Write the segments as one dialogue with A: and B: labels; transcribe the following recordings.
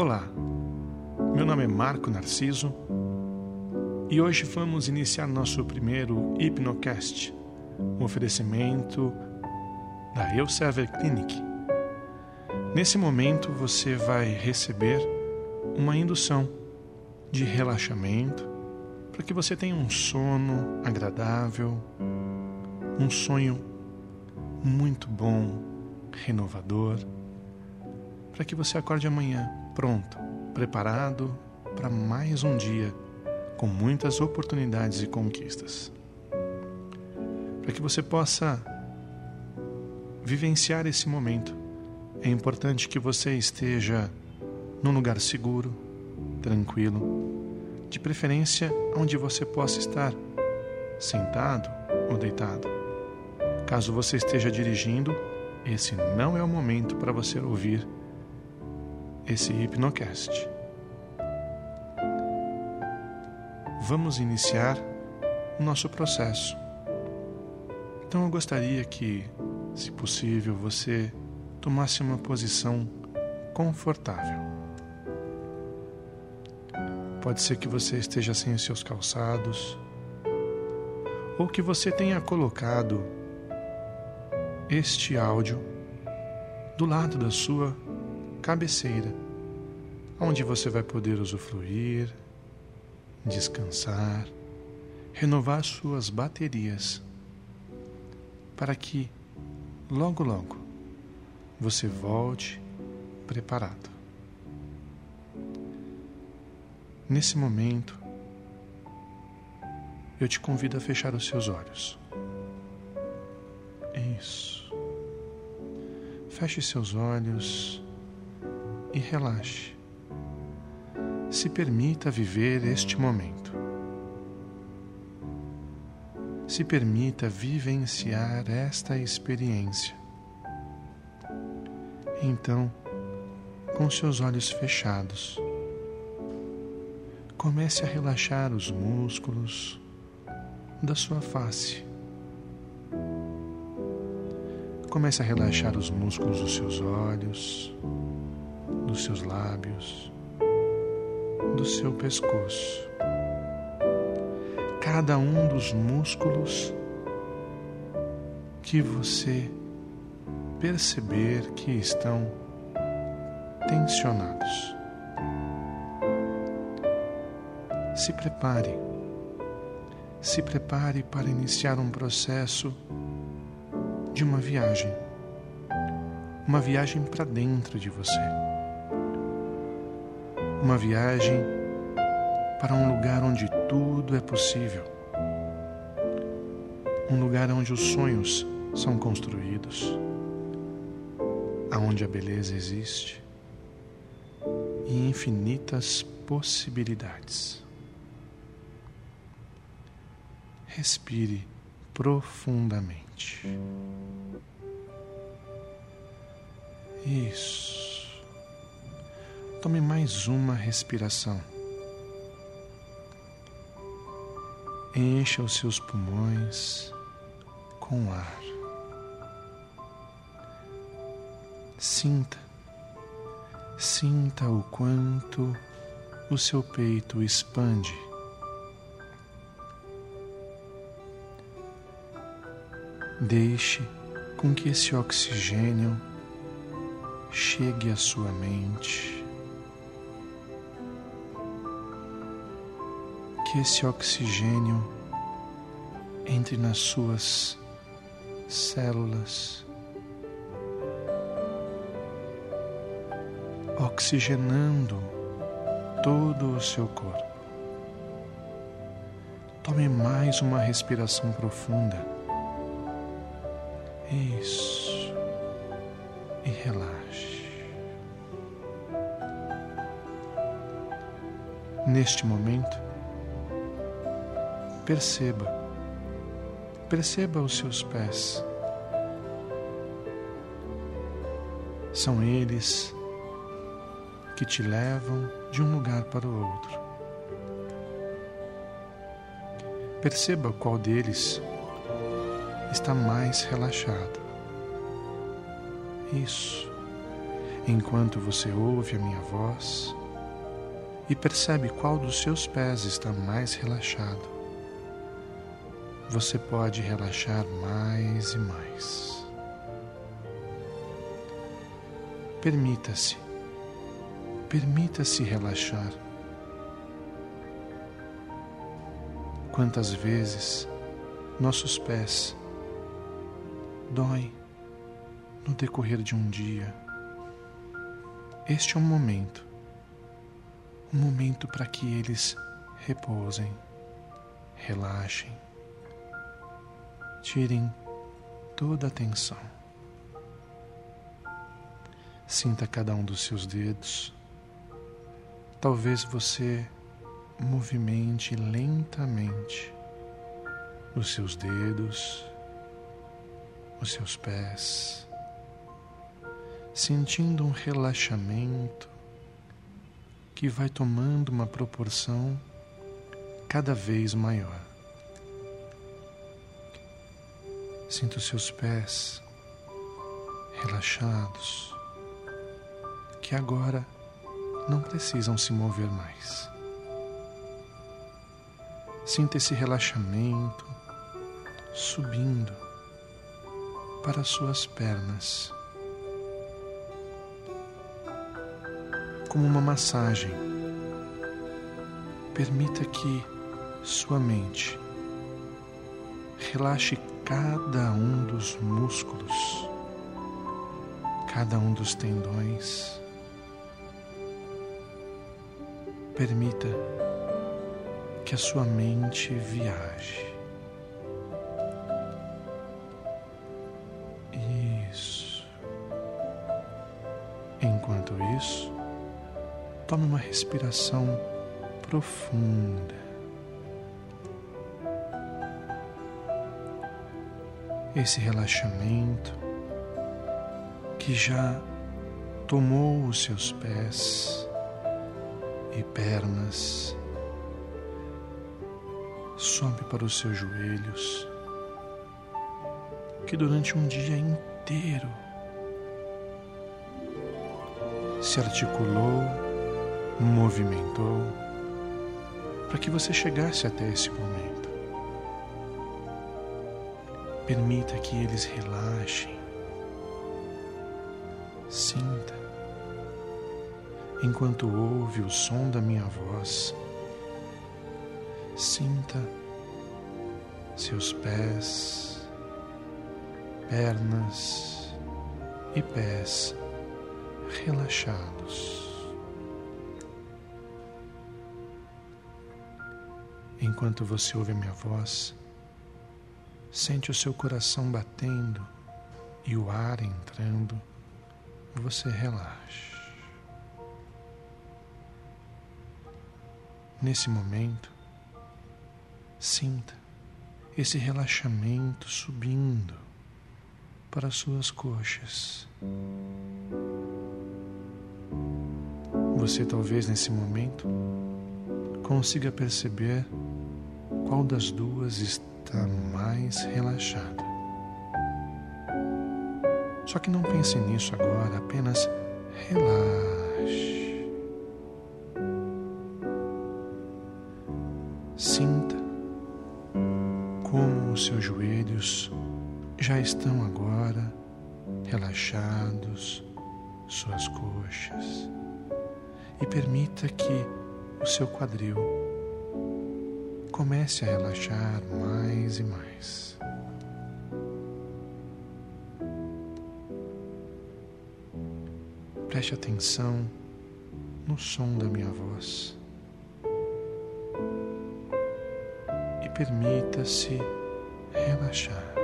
A: Olá, meu nome é Marco Narciso e hoje vamos iniciar nosso primeiro Hipnocast, um oferecimento da Elsevier Clinic. Nesse momento você vai receber uma indução de relaxamento para que você tenha um sono agradável, um sonho muito bom, renovador, para que você acorde amanhã pronto, preparado para mais um dia com muitas oportunidades e conquistas. Para que você possa vivenciar esse momento, é importante que você esteja num lugar seguro, tranquilo, de preferência onde você possa estar sentado ou deitado. Caso você esteja dirigindo, esse não é o momento para você ouvir esse Hipnocast. Vamos iniciar o nosso processo. Então eu gostaria que, se possível, você tomasse uma posição confortável. Pode ser que você esteja sem os seus calçados, ou que você tenha colocado este áudio do lado da sua cabeceira, onde você vai poder usufruir, descansar, renovar suas baterias, para que logo, logo você volte preparado. Nesse momento, eu te convido a fechar os seus olhos. Isso. Feche seus olhos e relaxe. Se permita viver este momento. Se permita vivenciar esta experiência. Então, com seus olhos fechados, comece a relaxar os músculos da sua face. Comece a relaxar os músculos dos seus olhos dos seus lábios, do seu pescoço. Cada um dos músculos que você perceber que estão tensionados. Se prepare, se prepare para iniciar um processo de uma viagem, uma viagem para dentro de você uma viagem para um lugar onde tudo é possível. Um lugar onde os sonhos são construídos, aonde a beleza existe e infinitas possibilidades. Respire profundamente. Isso. Tome mais uma respiração. Encha os seus pulmões com ar. Sinta, sinta o quanto o seu peito expande. Deixe com que esse oxigênio chegue à sua mente. Que esse oxigênio entre nas suas células, oxigenando todo o seu corpo. Tome mais uma respiração profunda. Isso. E relaxe. Neste momento, Perceba, perceba os seus pés. São eles que te levam de um lugar para o outro. Perceba qual deles está mais relaxado. Isso. enquanto você ouve a minha voz e percebe qual dos seus pés está mais relaxado, você pode relaxar mais e mais. Permita-se, permita-se relaxar. Quantas vezes nossos pés doem no decorrer de um dia? Este é um momento, um momento para que eles repousem, relaxem, tirem toda a tensão. Sinta cada um dos seus dedos. Talvez você movimente lentamente os seus dedos, os seus pés sentindo um relaxamento que vai tomando uma proporção cada vez maior. Sinta os seus pés relaxados, que agora não precisam se mover mais. Sinta esse relaxamento subindo para suas pernas como uma massagem. Permita que sua mente relaxe cada um dos músculos, cada um dos tendões. Permita que a sua mente viaje. Isso. Enquanto isso, Tome uma respiração profunda. Esse relaxamento que já tomou os seus pés e pernas, sobe para os seus joelhos, que durante um dia inteiro se articulou movimentou para que você chegasse até esse momento. Permita que eles relaxem. Sinta, enquanto ouve o som da minha voz, sinta seus pés, pernas e pés relaxados. Enquanto você ouve a minha voz, sente o seu coração batendo e o ar entrando, você relaxa. Nesse momento, sinta esse relaxamento subindo para as suas coxas. Você talvez nesse momento consiga perceber qual das duas está mais relaxada. Só que não pense nisso agora, apenas relaxe. Sinta como os seus joelhos já estão agora relaxados, suas coxas, e permita que o seu quadril comece a relaxar mais e mais. Preste atenção no som da minha voz e permita-se relaxar.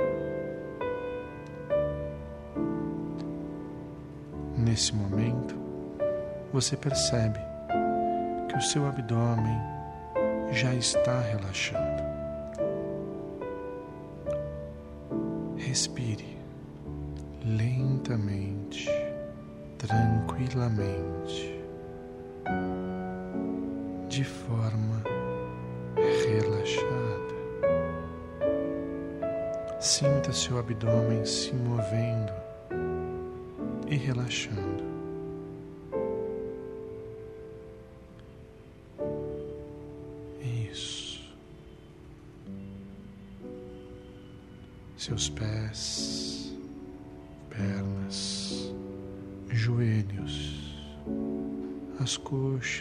A: Nesse momento, você percebe que o seu abdômen já está relaxando. Respire lentamente, tranquilamente, de forma relaxada. Sinta seu abdômen se movendo e relaxando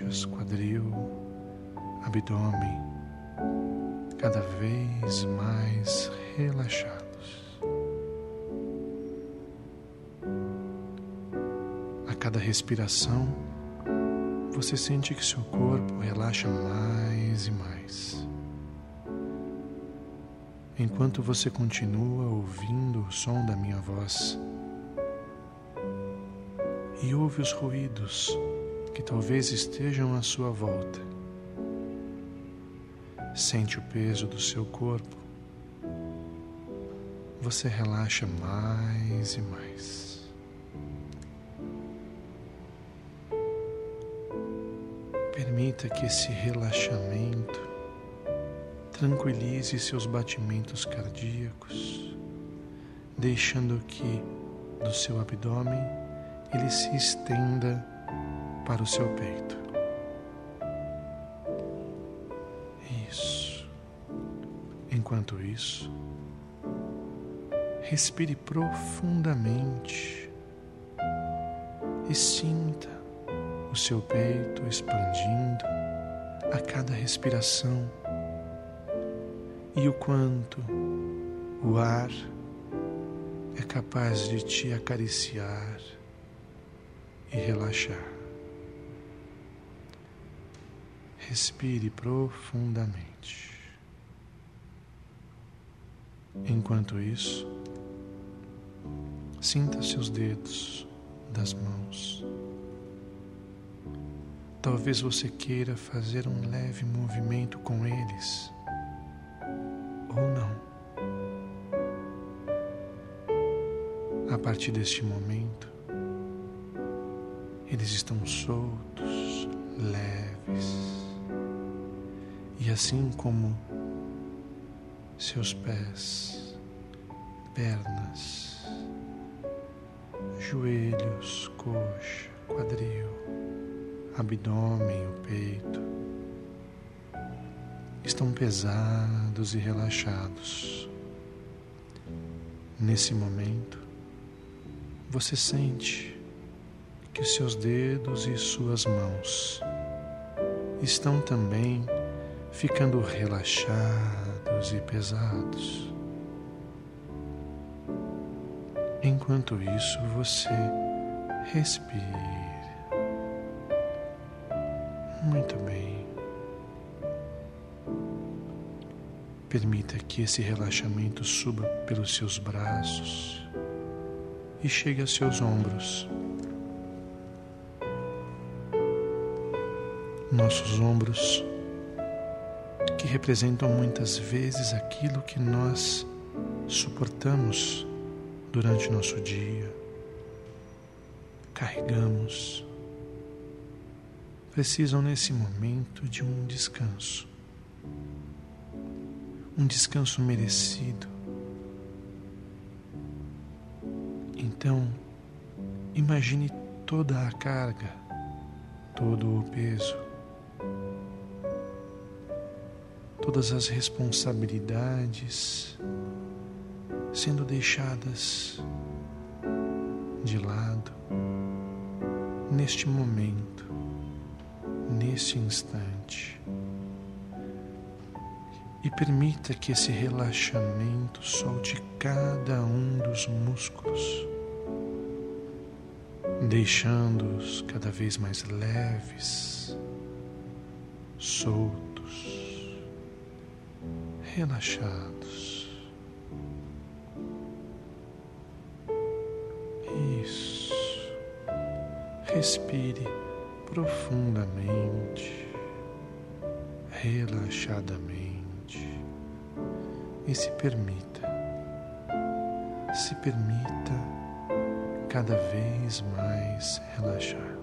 A: coxas, quadril, abdômen, cada vez mais relaxados. A cada respiração, você sente que seu corpo relaxa mais e mais. Enquanto você continua ouvindo o som da minha voz e ouve os ruídos que talvez estejam à sua volta, sente o peso do seu corpo, você relaxa mais e mais. Permita que esse relaxamento tranquilize seus batimentos cardíacos, deixando que do seu abdômen ele se estenda para o seu peito. Isso. Enquanto isso, respire profundamente e sinta o seu peito expandindo a cada respiração e o quanto o ar é capaz de te acariciar e relaxar. Respire profundamente. Enquanto isso, sinta seus dedos das mãos Talvez você queira fazer um leve movimento com eles, ou não. A partir deste momento, eles estão soltos, leves, e assim como seus pés, pernas, joelhos, coxa, quadril, abdômen, o peito, estão pesados e relaxados. Nesse momento, você sente que seus dedos e suas mãos estão também ficando relaxados e pesados. Enquanto isso, você respira. Muito bem. Permita que esse relaxamento suba pelos seus braços e chegue a seus ombros. Nossos ombros, que representam muitas vezes aquilo que nós suportamos durante nosso dia, carregamos precisam nesse momento de um descanso. Um descanso merecido. Então, imagine toda a carga, todo o peso, todas as responsabilidades sendo deixadas de lado neste momento nesse instante. E permita que esse relaxamento solte cada um dos músculos, deixando-os cada vez mais leves, soltos, relaxados. Isso. Respire profundamente, relaxadamente e se permita, se permita cada vez mais relaxar.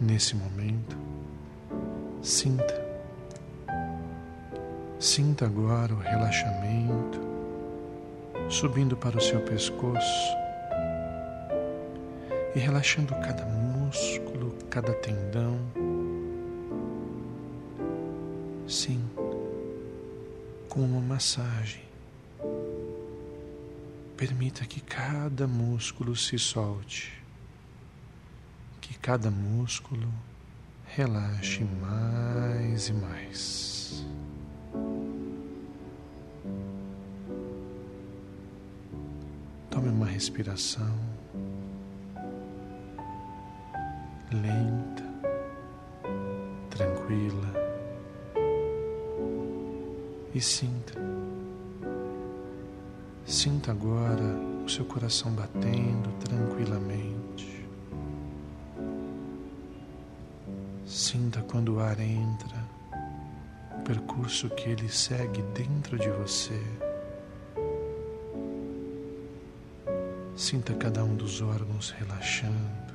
A: Nesse momento, sinta, sinta agora o relaxamento subindo para o seu pescoço e relaxando cada músculo, cada tendão. Sim, com uma massagem. Permita que cada músculo se solte, que cada músculo relaxe mais e mais. Tome uma respiração lenta, tranquila e sinta. Sinta agora o seu coração batendo tranquilamente. Sinta quando o ar entra, percurso que ele segue dentro de você. Sinta cada um dos órgãos relaxando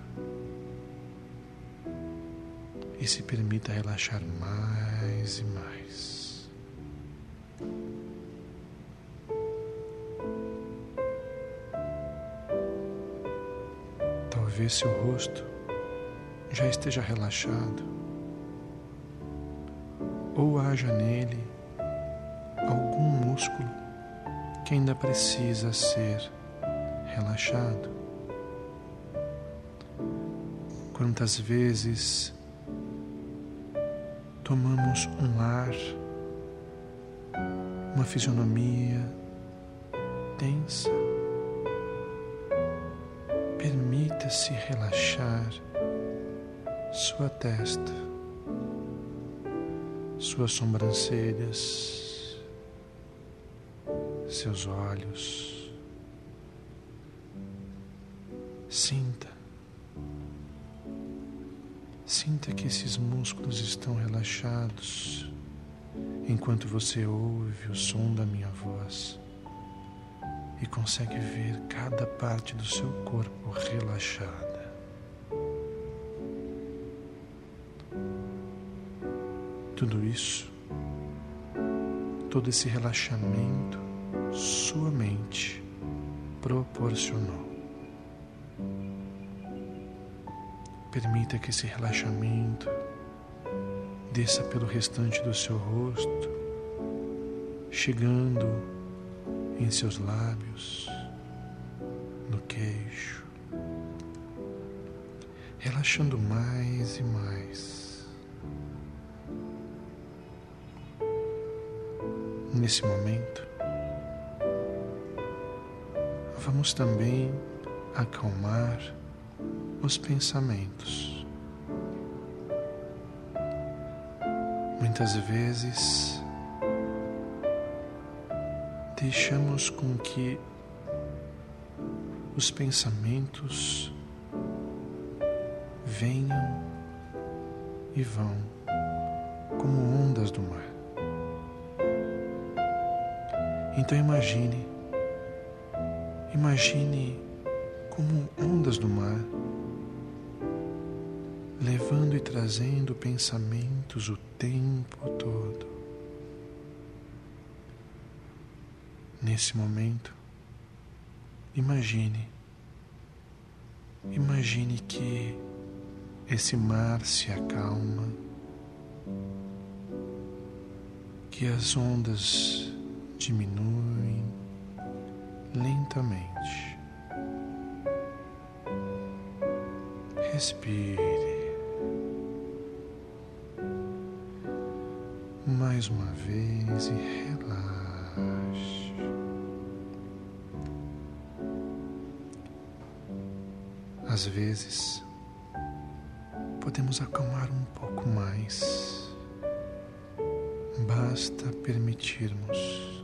A: e se permita relaxar mais e mais. Talvez seu rosto já esteja relaxado, ou haja nele algum músculo que ainda precisa ser relaxado. Quantas vezes tomamos um ar, uma fisionomia tensa. Permita-se relaxar sua testa, suas sobrancelhas, seus olhos. Sinta Sinta que esses músculos estão relaxados enquanto você ouve o som da minha voz e consegue ver cada parte do seu corpo relaxada. Tudo isso, todo esse relaxamento, sua mente proporcionou. Permita que esse relaxamento desça pelo restante do seu rosto, chegando em seus lábios, no queixo, relaxando mais e mais. Nesse momento, vamos também acalmar os pensamentos. Muitas vezes deixamos com que os pensamentos venham e vão como ondas do mar. Então imagine, imagine como ondas do mar levando e trazendo pensamentos o tempo todo. Nesse momento, imagine, imagine que esse mar se acalma, que as ondas diminuem lentamente. Respire. mais uma vez e relaxe. Às vezes, podemos acalmar um pouco mais. Basta permitirmos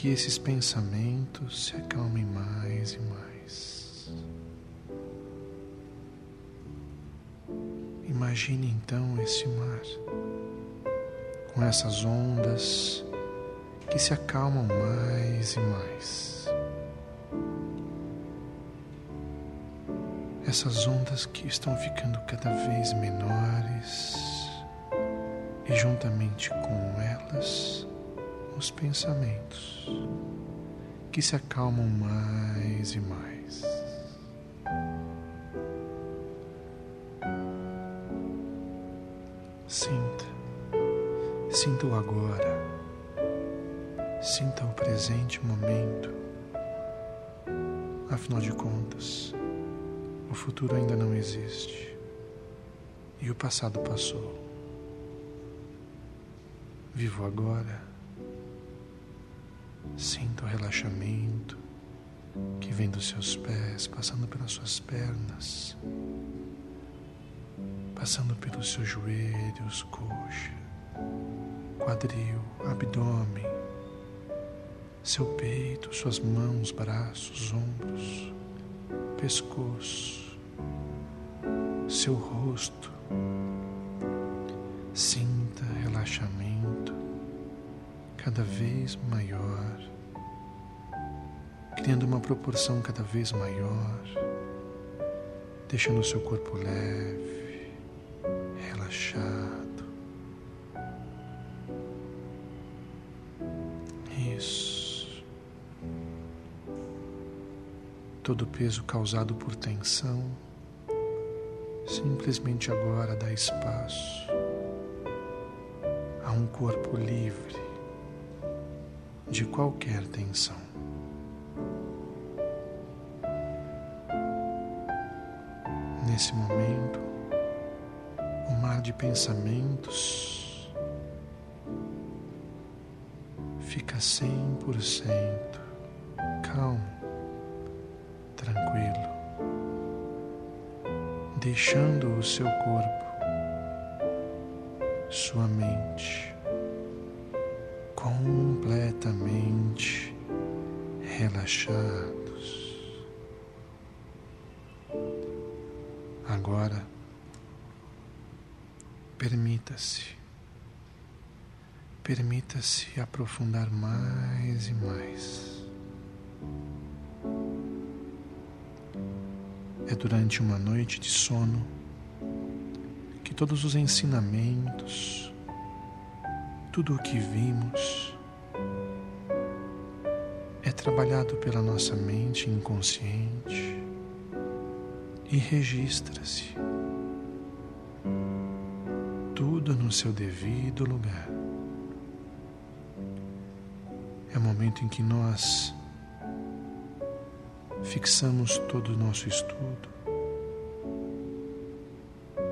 A: que esses pensamentos se acalmem mais e mais. Imagine então esse mar, com essas ondas que se acalmam mais e mais. Essas ondas que estão ficando cada vez menores e juntamente com elas os pensamentos que se acalmam mais e mais. Sinta o agora. Sinta o presente momento. Afinal de contas, o futuro ainda não existe e o passado passou. Vivo agora. Sinta o relaxamento que vem dos seus pés, passando pelas suas pernas, passando pelos seus joelhos, coxa, quadril, abdômen, seu peito, suas mãos, braços, ombros, pescoço, seu rosto. Sinta relaxamento cada vez maior, criando uma proporção cada vez maior, deixando o seu corpo leve, relaxado. todo o peso causado por tensão, simplesmente agora dá espaço a um corpo livre de qualquer tensão. Nesse momento, o mar de pensamentos fica 100% calmo tranquilo, deixando o seu corpo, sua mente completamente relaxados. Agora, permita-se, permita-se aprofundar mais e mais. É durante uma noite de sono que todos os ensinamentos, tudo o que vimos, é trabalhado pela nossa mente inconsciente e registra-se tudo no seu devido lugar. É o momento em que nós fixamos todo o nosso estudo,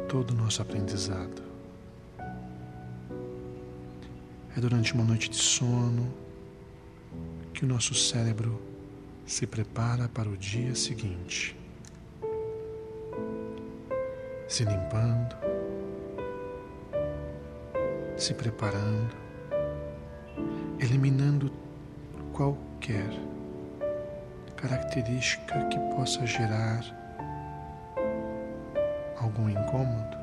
A: todo o nosso aprendizado. É durante uma noite de sono que o nosso cérebro se prepara para o dia seguinte, se limpando, se preparando, eliminando qualquer característica que possa gerar algum incômodo,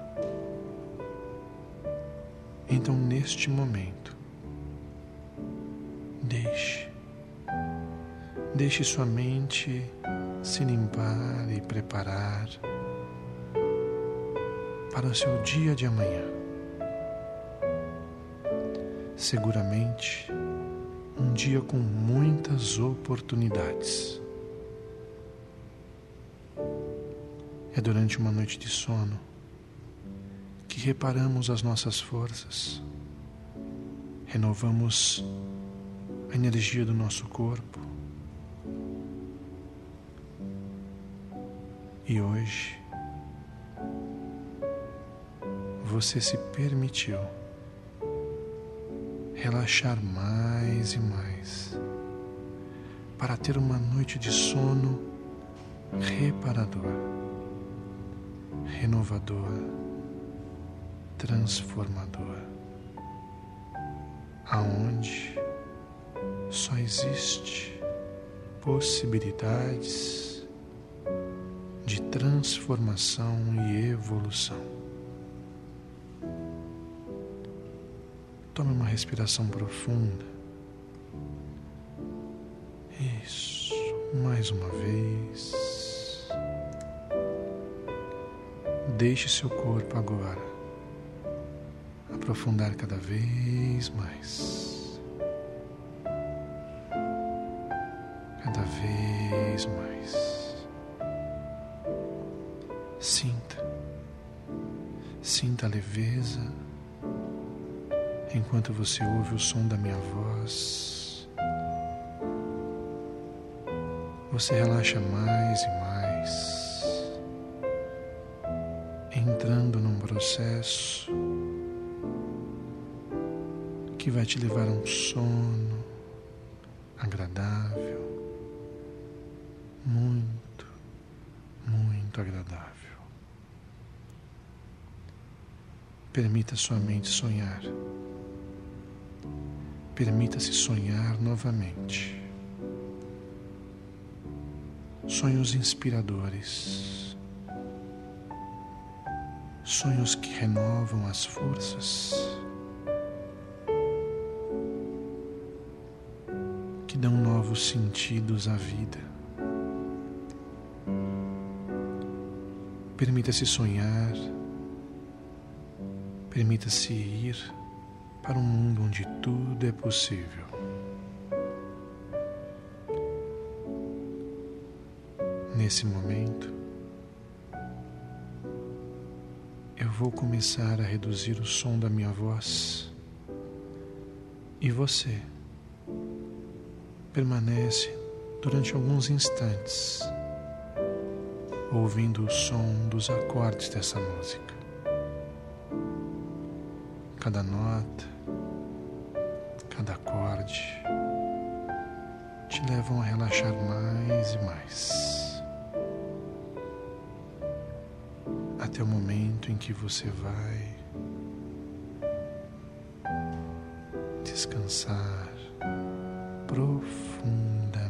A: então neste momento, deixe, deixe sua mente se limpar e preparar para o seu dia de amanhã. Seguramente, um dia com muitas oportunidades. É durante uma noite de sono reparamos as nossas forças, renovamos a energia do nosso corpo. E hoje você se permitiu relaxar mais e mais para ter uma noite de sono reparador renovador, transformador, aonde só existe possibilidades de transformação e evolução. Tome uma respiração profunda. Isso, mais uma vez. Deixe seu corpo agora aprofundar cada vez mais. Cada vez mais. Sinta, sinta a leveza enquanto você ouve o som da minha voz, você relaxa mais e mais, entrando num processo que vai te levar a um sono agradável, muito, muito agradável. Permita sua mente sonhar. Permita-se sonhar novamente. Sonhos inspiradores. Sonhos que renovam as forças. Novos sentidos à vida. Permita-se sonhar Permita-se ir para um mundo onde tudo é possível. Nesse momento, eu vou começar a reduzir o som da minha voz e você permanece durante alguns instantes ouvindo o som dos acordes dessa música cada nota, cada acorde te levam a relaxar mais e mais. Até o momento em que você vai descansar profunda.